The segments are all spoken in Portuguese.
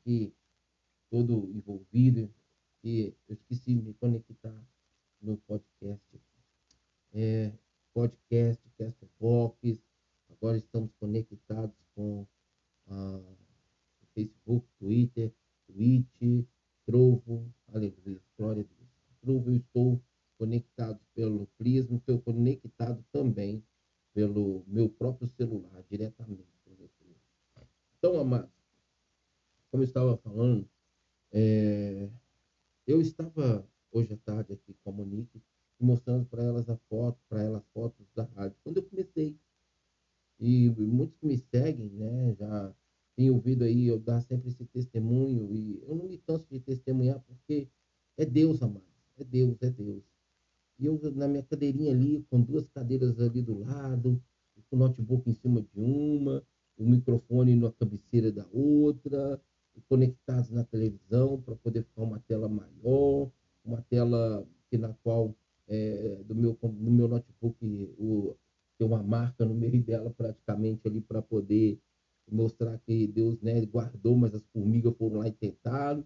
aqui todo envolvido, e eu esqueci de me conectar no podcast. É, podcast, Castbox, agora estamos conectados com a Facebook, Twitter, Twitch, Trovo, aleluia, glória a Deus. Trovo, eu estou conectado pelo Prisma, estou conectado também pelo meu próprio celular, diretamente. Então, amados, como eu estava falando, é, eu estava hoje à tarde aqui com a Monique, mostrando para elas a foto, para elas fotos da rádio. Quando eu comecei, e muitos que me seguem, né, já têm ouvido aí eu dar sempre esse testemunho, e eu não me canso de testemunhar, porque é Deus, amados, é Deus, é Deus. E eu, na minha cadeirinha ali, com duas cadeiras ali do lado, com o notebook em cima de uma, o microfone na cabeceira da outra, conectados na televisão para poder ficar uma tela maior, uma tela que na qual é, do meu no meu notebook o, tem uma marca no meio dela praticamente ali para poder mostrar que Deus né, guardou, mas as formigas foram lá e tentaram.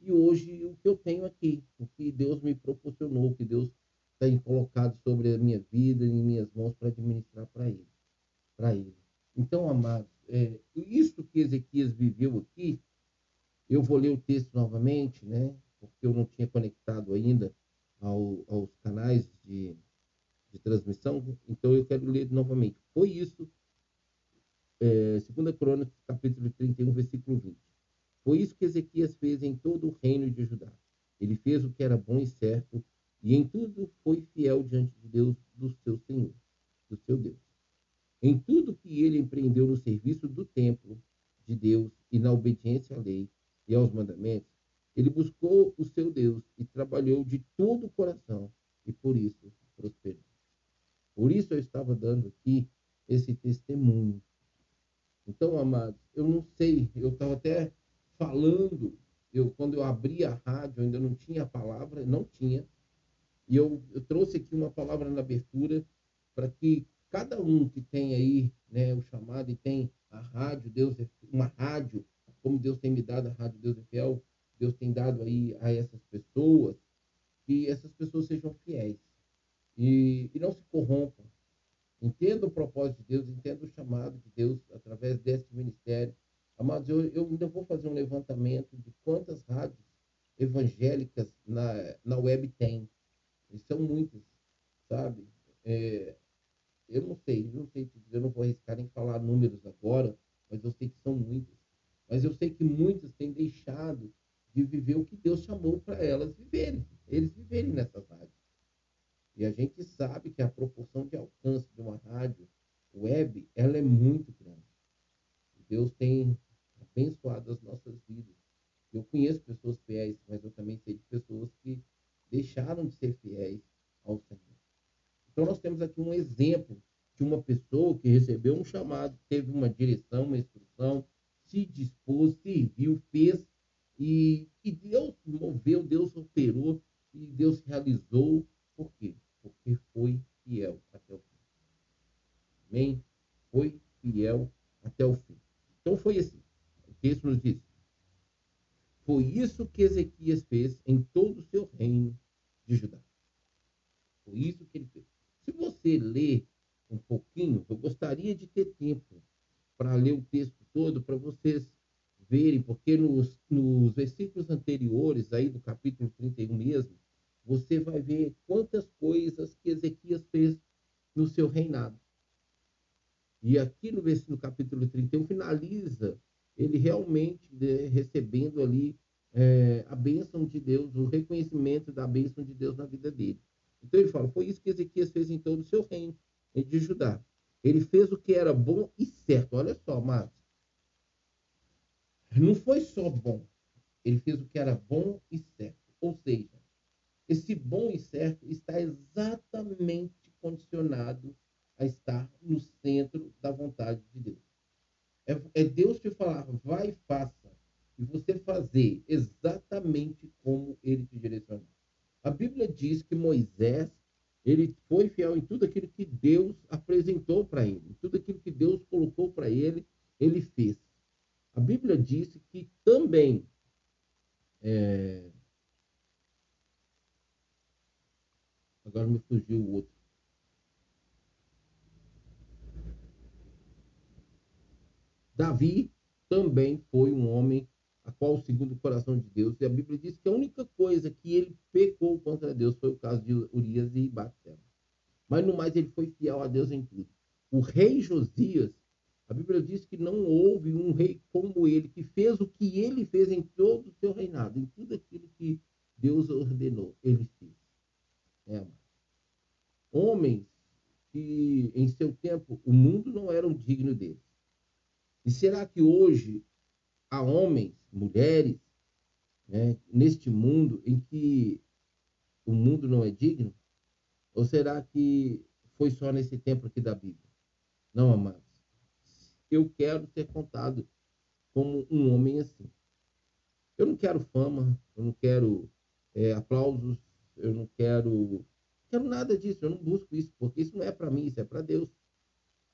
E hoje o que eu tenho aqui, o que Deus me proporcionou, o que Deus tem colocado sobre a minha vida, em minhas mãos, para administrar para ele. Para ele. Então, amados, é, isso que Ezequias viveu aqui, eu vou ler o texto novamente, né? Porque eu não tinha conectado ainda ao, aos canais de, de transmissão, então eu quero ler novamente. Foi isso, é, 2 Crônicas, capítulo 31, versículo 20. Foi isso que Ezequias fez em todo o reino de Judá. Ele fez o que era bom e certo e em tudo foi fiel diante de Deus, do seu Senhor, do seu Deus. Em tudo que ele empreendeu no serviço do templo de Deus e na obediência à lei e aos mandamentos, ele buscou o seu Deus e trabalhou de todo o coração e por isso prosperou. Por isso eu estava dando aqui esse testemunho. Então, amados, eu não sei, eu estava até falando, eu quando eu abri a rádio, ainda não tinha a palavra, não tinha, e eu, eu trouxe aqui uma palavra na abertura para que cada um que tem aí né, o chamado e tem a rádio, Deus é uma rádio, como Deus tem me dado a rádio Deus é fiel, Deus tem dado aí a essas pessoas, que essas pessoas sejam fiéis e, e não se corrompam. Entenda o propósito de Deus, entenda o chamado de Deus através desse ministério. Amados, eu, eu ainda vou fazer um levantamento de quantas rádios evangélicas na, na web tem. E são muitas, sabe? É, eu não sei, eu não sei eu não vou arriscar em falar números agora, mas eu sei que são muitas. Mas eu sei que muitas têm deixado de viver o que Deus chamou para elas viverem, eles viverem nessas rádios. E a gente sabe que a proporção de alcance de uma rádio web, ela é muito grande. Deus tem abençoado as nossas vidas. Eu conheço pessoas fiéis, mas eu também sei de pessoas que deixaram de ser fiéis ao Senhor. Então, nós temos aqui um exemplo de uma pessoa que recebeu um chamado, teve uma direção, uma instrução, se dispôs, serviu, fez, e, e Deus moveu, Deus operou, e Deus realizou. Por quê? Porque foi fiel até o fim. Amém? Foi fiel até o fim. Então, foi assim. O texto nos diz: Foi isso que Ezequias fez em todo o seu reino de Judá. Foi isso que ele fez. Se você ler um pouquinho, eu gostaria de ter tempo para ler o texto todo, para vocês verem, porque nos, nos versículos anteriores, aí do capítulo 31 mesmo, você vai ver quantas coisas que Ezequias fez no seu reinado. E aqui no, no capítulo 31 finaliza ele realmente né, recebendo ali é, a bênção de Deus, o reconhecimento da bênção de Deus na vida dele. Então ele fala: foi isso que Ezequias fez em todo o seu reino de Judá. Ele fez o que era bom e certo. Olha só, Marcos. Não foi só bom, ele fez o que era bom e certo. Ou seja, esse bom e certo está exatamente condicionado a estar no centro da vontade de Deus. É, é Deus te falar, vai e faça e você fazer exatamente como ele te direcionou. A Bíblia diz que Moisés, ele foi fiel em tudo aquilo que Deus apresentou para ele, em tudo aquilo que Deus colocou para ele, ele fez. A Bíblia diz que também é... agora me fugiu o outro. Davi também foi um homem a qual segundo o coração de Deus. E a Bíblia diz que a única coisa que ele pecou contra Deus foi o caso de Urias e Batseba. Mas no mais ele foi fiel a Deus em tudo. O rei Josias, a Bíblia diz que não houve um rei como ele que fez o que ele fez em todo o seu reinado, em tudo aquilo que Deus ordenou, ele fez. É, Homens que em seu tempo o mundo não era digno deles. E será que hoje há homens, mulheres, né, neste mundo em que o mundo não é digno? Ou será que foi só nesse tempo aqui da Bíblia? Não, amados. Eu quero ser contado como um homem assim. Eu não quero fama, eu não quero é, aplausos, eu não quero, quero nada disso, eu não busco isso, porque isso não é para mim, isso é para Deus.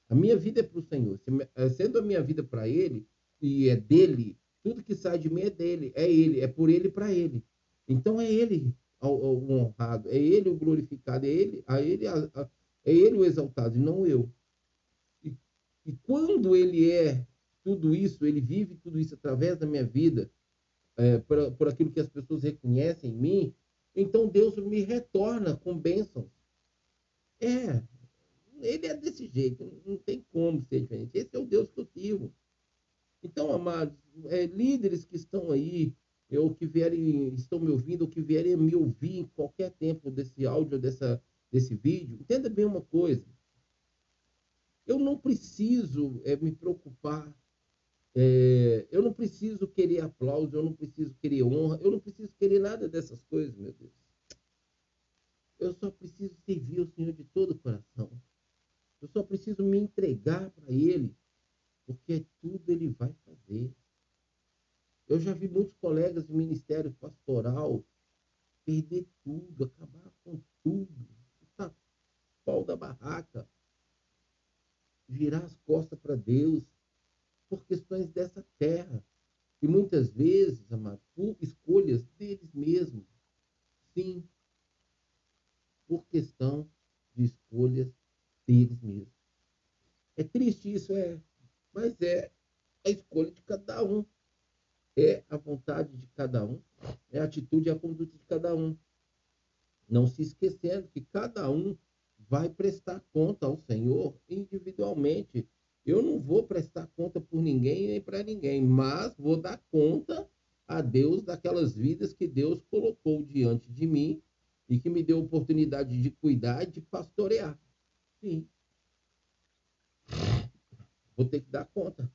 A minha vida é para o Senhor. Eh, sendo a minha vida para Ele, e é dele, tudo que sai de mim é dele, é ele, é por ele para ele. Então é ele o honrado, é ele o glorificado, é ele, a ele a, a, é ele o exaltado, e não eu. E, quando ele é tudo isso, ele vive tudo isso através da minha vida, é, por, por aquilo que as pessoas reconhecem em mim, então Deus me retorna com bênçãos. É, ele é desse jeito, não tem como ser diferente. Esse é o Deus que eu sirvo. Então, amados, é, líderes que estão aí, ou que vierem, estão me ouvindo, ou que vierem me ouvir em qualquer tempo desse áudio, dessa, desse vídeo, entenda bem uma coisa. Eu não preciso é, me preocupar, é, eu não preciso querer aplauso, eu não preciso querer honra, eu não preciso querer nada dessas coisas, meu Deus. Eu só preciso servir o Senhor de todo o coração. Eu só preciso me entregar para Ele porque tudo ele vai fazer. Eu já vi muitos colegas do ministério pastoral perder tudo, acabar com tudo, tá pau da barraca, virar as costas para Deus por questões dessa terra. E muitas vezes, amado, por escolhas deles mesmos. Sim, por questão de escolhas deles mesmos. É triste isso, é mas é a escolha de cada um. É a vontade de cada um, é a atitude e a conduta de cada um. Não se esquecendo que cada um vai prestar conta ao Senhor individualmente. Eu não vou prestar conta por ninguém nem para ninguém, mas vou dar conta a Deus daquelas vidas que Deus colocou diante de mim e que me deu oportunidade de cuidar de pastorear. Sim, vou ter que dar conta.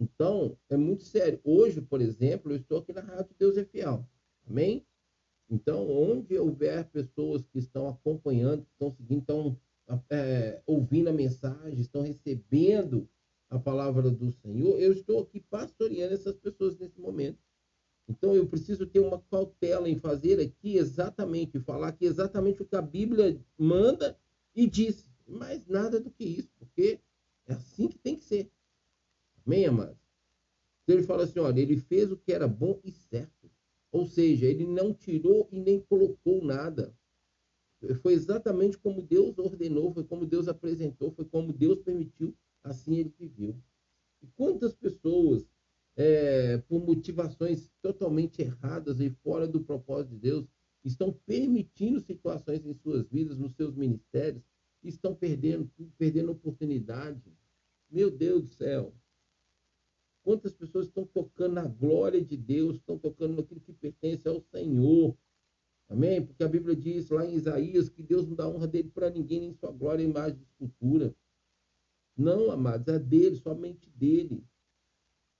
Então, é muito sério. Hoje, por exemplo, eu estou aqui na Rádio Deus é Fiel. Amém? Então, onde houver pessoas que estão acompanhando, que estão seguindo, estão é, ouvindo a mensagem, estão recebendo a palavra do Senhor, eu estou aqui pastoreando essas pessoas nesse momento. Então, eu preciso ter uma cautela em fazer aqui exatamente, falar aqui exatamente o que a Bíblia manda e diz mais nada do que isso, porque é assim que tem que ser. Amém, amados? Então ele fala assim: olha, ele fez o que era bom e certo. Ou seja, ele não tirou e nem colocou nada. Foi exatamente como Deus ordenou, foi como Deus apresentou, foi como Deus permitiu, assim ele viveu. E quantas pessoas, é, por motivações totalmente erradas e fora do propósito de Deus, estão permitindo situações em suas vidas, nos seus ministérios, estão perdendo perdendo oportunidade. Meu Deus do céu. Quantas pessoas estão tocando na glória de Deus, estão tocando naquilo que pertence ao Senhor. Amém? Porque a Bíblia diz lá em Isaías que Deus não dá honra dele para ninguém, nem sua glória, imagem de escultura. Não, amados, é dele, somente dele.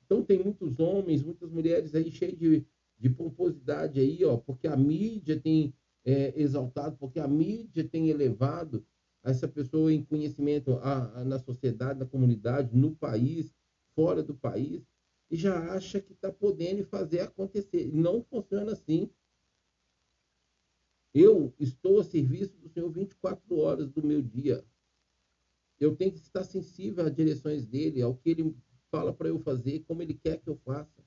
Então tem muitos homens, muitas mulheres aí cheias de, de pomposidade aí, ó, porque a mídia tem é, exaltado, porque a mídia tem elevado essa pessoa em conhecimento a, a, na sociedade, na comunidade, no país, fora do país, e já acha que está podendo fazer acontecer. Não funciona assim. Eu estou a serviço do Senhor 24 horas do meu dia. Eu tenho que estar sensível às direções dele, ao que ele fala para eu fazer, como Ele quer que eu faça.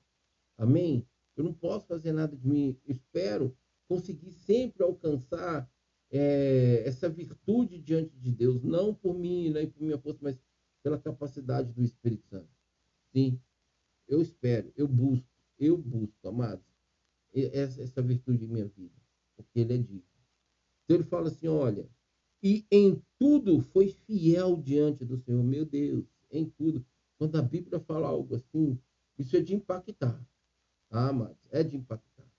Amém? Eu não posso fazer nada de mim. Espero conseguir sempre alcançar é, essa virtude diante de Deus, não por mim, nem por minha força, mas pela capacidade do Espírito Santo. Sim, eu espero, eu busco, eu busco, amados, essa, essa virtude em minha vida, porque Ele é digno. Então ele fala assim: olha, e em tudo foi fiel diante do Senhor, meu Deus, em tudo. Quando a Bíblia fala algo assim, isso é de impactar. Ah, mas é de impactar.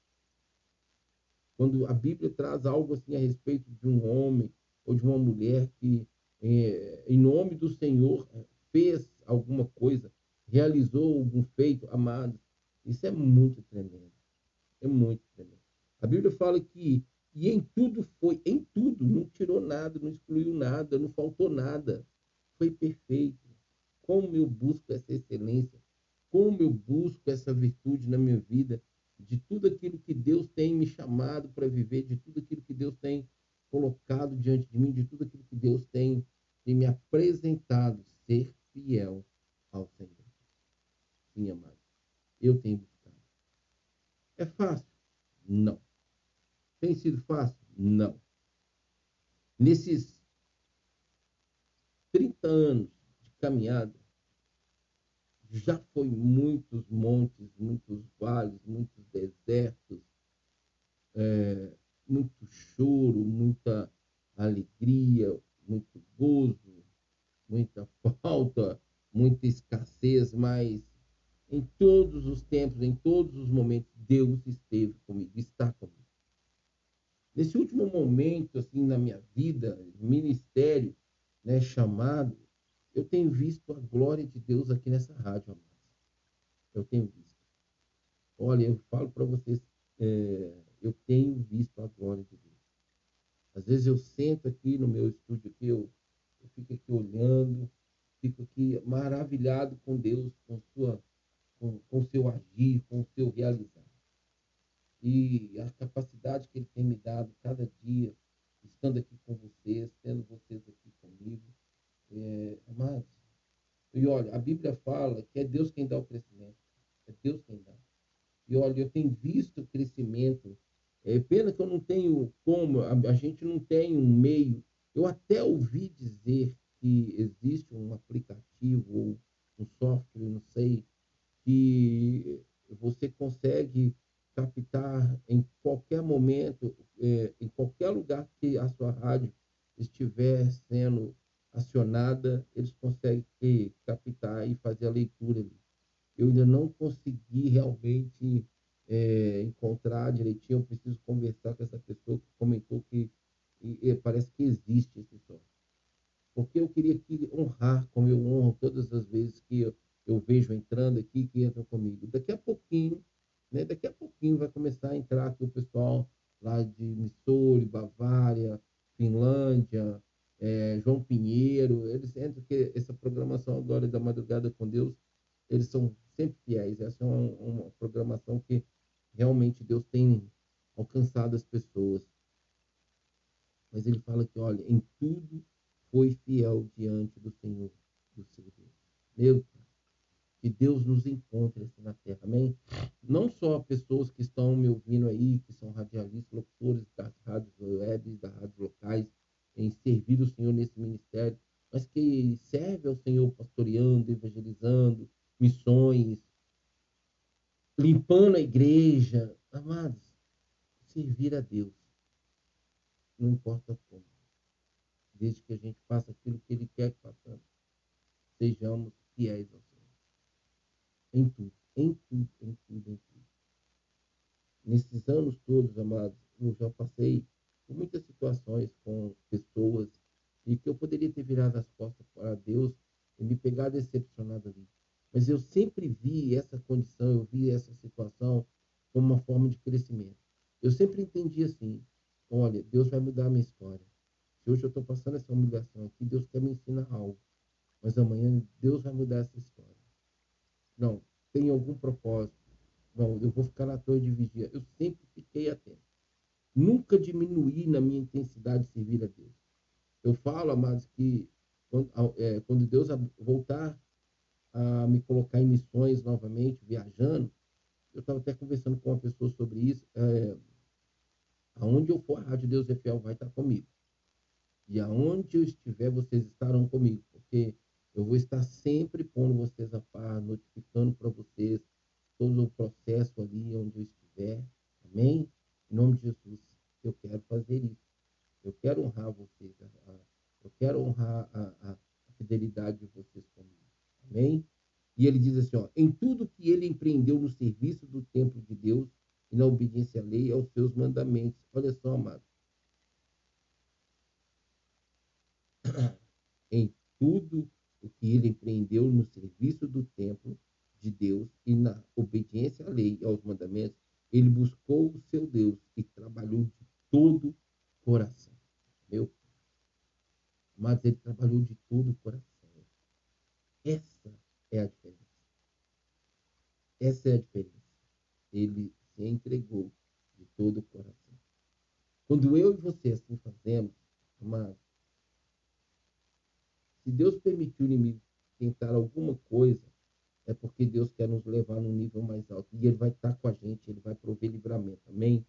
Quando a Bíblia traz algo assim a respeito de um homem ou de uma mulher que, é, em nome do Senhor, fez alguma coisa, realizou algum feito, amado, isso é muito tremendo. É muito tremendo. A Bíblia fala que e em tudo foi, em tudo, não tirou nada, não excluiu nada, não faltou nada. Foi perfeito. Como eu busco essa excelência, como eu busco essa virtude na minha vida, de tudo aquilo que Deus tem me chamado para viver, de tudo aquilo que Deus tem colocado diante de mim, de tudo aquilo que Deus tem, tem me apresentado, ser fiel ao Senhor. Sim, amado. Eu tenho buscado. É fácil? Não. Tem sido fácil? Não. Nesses 30 anos de caminhada, já foi muitos montes, muitos vales, muitos desertos, é, muito choro, muita alegria, muito gozo, muita falta, muita escassez, mas em todos os tempos, em todos os momentos, Deus esteve comigo, está comigo. Nesse último momento, assim, na minha vida, ministério, né, chamado, eu tenho visto a glória de Deus aqui nessa rádio, amados. Eu tenho visto. Olha, eu falo para vocês, é, eu tenho visto a glória de Deus. Às vezes eu sento aqui no meu estúdio, aqui, eu, eu fico aqui olhando, fico aqui maravilhado com Deus, com sua, com, com seu agir, com seu realizar. E a capacidade que Ele tem me dado cada dia, estando aqui com vocês, tendo vocês aqui comigo, é, amados, e olha, a Bíblia fala que é Deus quem dá o crescimento. É Deus quem dá. E olha, eu tenho visto o crescimento. É pena que eu não tenho como, a, a gente não tem um meio. Eu até ouvi dizer que existe um aplicativo ou um software, não sei, que você consegue captar em qualquer momento, é, em qualquer lugar que a sua rádio estiver sendo acionada, eles conseguem captar e fazer a leitura. Eu ainda não consegui realmente é, encontrar direitinho, eu preciso conversar com essa pessoa que comentou que e, e parece que existe esse som. Porque eu queria aqui honrar, como eu honro todas as vezes que eu, eu vejo entrando aqui, que entram comigo. Daqui a pouquinho, né, daqui a pouquinho vai começar a entrar aqui o pessoal lá de Missouri, Bavária, Finlândia, é, João Pinheiro, eles entram que essa programação agora da madrugada com Deus, eles são sempre fiéis. Essa é uma, uma programação que realmente Deus tem alcançado as pessoas. Mas ele fala que, olha, em tudo foi fiel diante do Senhor, do seu Deus. Meu que Deus nos encontre assim na terra, amém? Não só pessoas que estão me ouvindo aí, que são radialistas, locutores das rádios web, das rádios locais, em servir o Senhor nesse ministério, mas que serve ao Senhor pastoreando, evangelizando, missões, limpando a igreja. Amados, servir a Deus, não importa como, desde que a gente faça aquilo que Ele quer que façamos, sejamos fiéis ao. Em tudo, em tudo, em tudo, em tudo. Nesses anos todos, amados, eu já passei por muitas situações com pessoas e que eu poderia ter virado as costas para Deus e me pegar decepcionado ali. Mas eu sempre vi essa condição, eu vi essa situação como uma forma de crescimento. Eu sempre entendi assim: olha, Deus vai mudar a minha história. Se hoje eu estou passando essa humilhação aqui, Deus quer me ensinar algo. Mas amanhã Deus vai mudar essa história. Não, tem algum propósito. Não, eu vou ficar na torre de vigia. Eu sempre fiquei atento nunca diminuir na minha intensidade de servir a Deus. Eu falo, amados, que quando, é, quando Deus voltar a me colocar em missões novamente, viajando. Eu estava até conversando com uma pessoa sobre isso. É, aonde eu for, a Rádio Deus é Fiel vai estar comigo. E aonde eu estiver, vocês estarão comigo, porque eu vou estar sempre pondo vocês a par, notificando para vocês todo o processo ali onde eu estiver. Amém? Em nome de Jesus, eu quero fazer isso. Eu quero honrar vocês. Eu quero honrar a, a, a fidelidade de vocês comigo. Amém? E ele diz assim, ó, em tudo que ele empreendeu no serviço do templo de Deus e na obediência à lei e aos seus mandamentos. Olha só, amado. em tudo o que ele empreendeu no serviço do templo de Deus e na obediência à lei e aos mandamentos, ele buscou o seu Deus e trabalhou de todo o coração. Meu Mas ele trabalhou de todo o coração. Essa é a diferença. Essa é a diferença. Ele se entregou de todo o coração. Quando eu e você assim fazemos, amados, se Deus permitiu o inimigo tentar alguma coisa, é porque Deus quer nos levar num nível mais alto. E Ele vai estar com a gente, Ele vai prover livramento. Amém?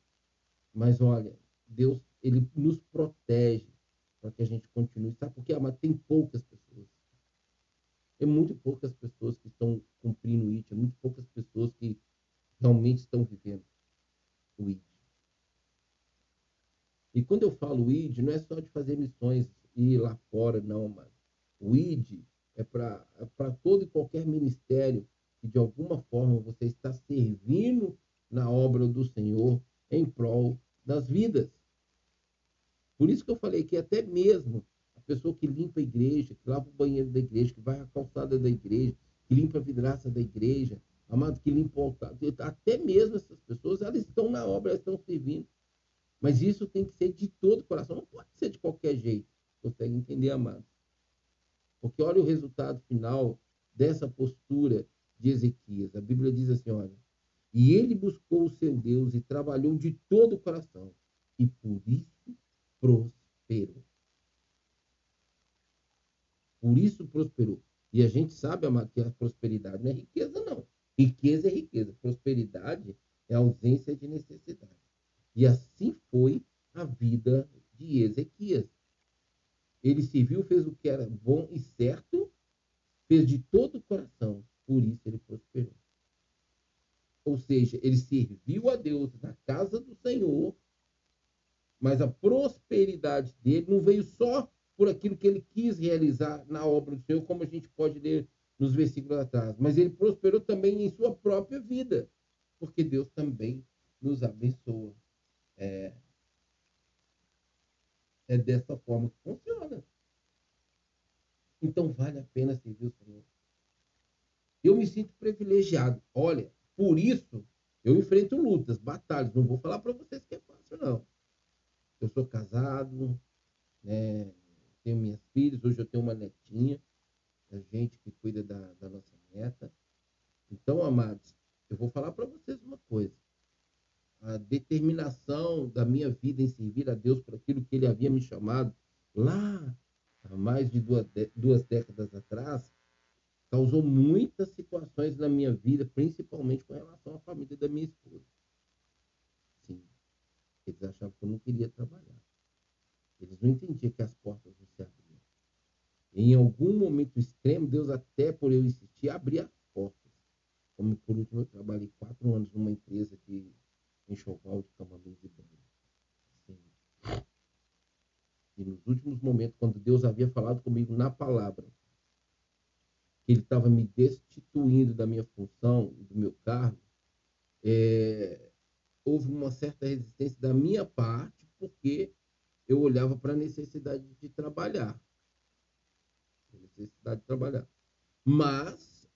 Mas olha, Deus, Ele nos protege para que a gente continue. Sabe por quê? Mas tem poucas pessoas. É muito poucas pessoas que estão cumprindo o IT, é muito poucas pessoas que realmente estão vivendo o ID. E quando eu falo ID, não é só de fazer missões e ir lá fora, não, mano. O ID é para é todo e qualquer ministério que de alguma forma você está servindo na obra do Senhor em prol das vidas. Por isso que eu falei que até mesmo pessoa que limpa a igreja, que lava o banheiro da igreja, que vai à calçada da igreja, que limpa a vidraça da igreja, amado, que limpa o altar, até mesmo essas pessoas, elas estão na obra, elas estão servindo. Mas isso tem que ser de todo o coração, não pode ser de qualquer jeito. Consegue entender, amado? Porque olha o resultado final dessa postura de Ezequias. A Bíblia diz assim: olha, e ele buscou o seu Deus e trabalhou de todo o coração, e por isso prosperou. Por isso prosperou. E a gente sabe, que a prosperidade não é riqueza, não. Riqueza é riqueza. Prosperidade é ausência de necessidade. E assim foi a vida de Ezequias. Ele serviu, fez o que era bom e certo, fez de todo o coração, por isso ele prosperou. Ou seja, ele serviu a Deus na casa do Senhor, mas a prosperidade dele não veio só por aquilo que ele quis realizar na obra do Senhor, como a gente pode ler nos versículos atrás, mas ele prosperou também em sua própria vida, porque Deus também nos abençoa. É, é dessa forma que funciona. Então vale a pena servir o Senhor. Eu me sinto privilegiado. Olha, por isso eu enfrento lutas, batalhas. Não vou falar para vocês que é fácil, não. Eu sou casado, né? Tenho minhas filhas, hoje eu tenho uma netinha, a gente que cuida da, da nossa neta. Então, amados, eu vou falar para vocês uma coisa a determinação da minha vida em servir a Deus por aquilo que Ele havia me chamado lá há mais de duas, duas décadas atrás, causou muitas situações na minha vida, principalmente com relação à família da minha esposa. Sim, eles achavam que eu não queria trabalhar. Eles não entendiam que as portas não se abriam. Em algum momento extremo, Deus, até por eu insistir, abria as portas. Como por último, eu trabalhei quatro anos numa empresa que enxoval de camamins e banho. Sim. E nos últimos momentos, quando Deus havia falado comigo na palavra, que Ele estava me destituindo da minha função do meu cargo, é, houve uma certa resistência da minha parte, porque eu olhava para a necessidade de trabalhar. A necessidade de trabalhar. Mas,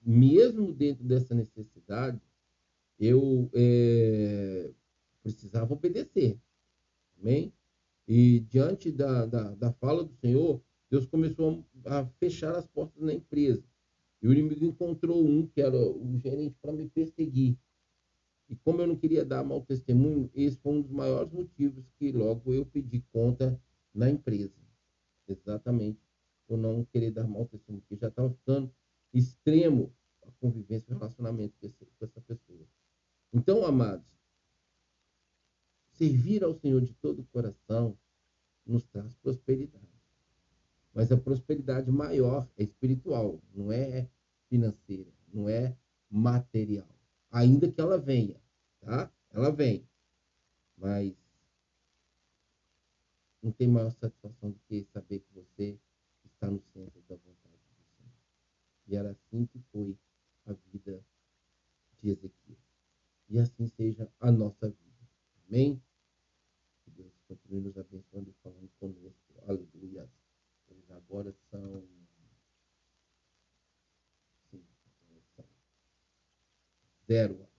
mesmo dentro dessa necessidade, eu é, precisava obedecer. Amém? E diante da, da, da, fala do Senhor, Deus começou a fechar as portas na empresa. E o inimigo encontrou um, que era o gerente, para me perseguir. E como eu não queria dar mau testemunho, esse foi um dos maiores motivos que logo eu pedi conta na empresa. Exatamente. Por não querer dar mau testemunho, porque já estava ficando extremo a convivência, o relacionamento com, essa pessoa. Então, amados, servir ao Senhor de todo o coração nos traz prosperidade. Mas a prosperidade maior é espiritual, não é financeira, não é material. Ainda que ela venha, tá? Ela vem. Mas não tem maior satisfação do que saber que você está no centro da vontade do Senhor. E era assim que foi a vida de Ezequiel. E assim seja a nossa vida. Amém? Que Deus continue nos abençoando e falando conosco. Aleluia. Agora são. Sim, são zero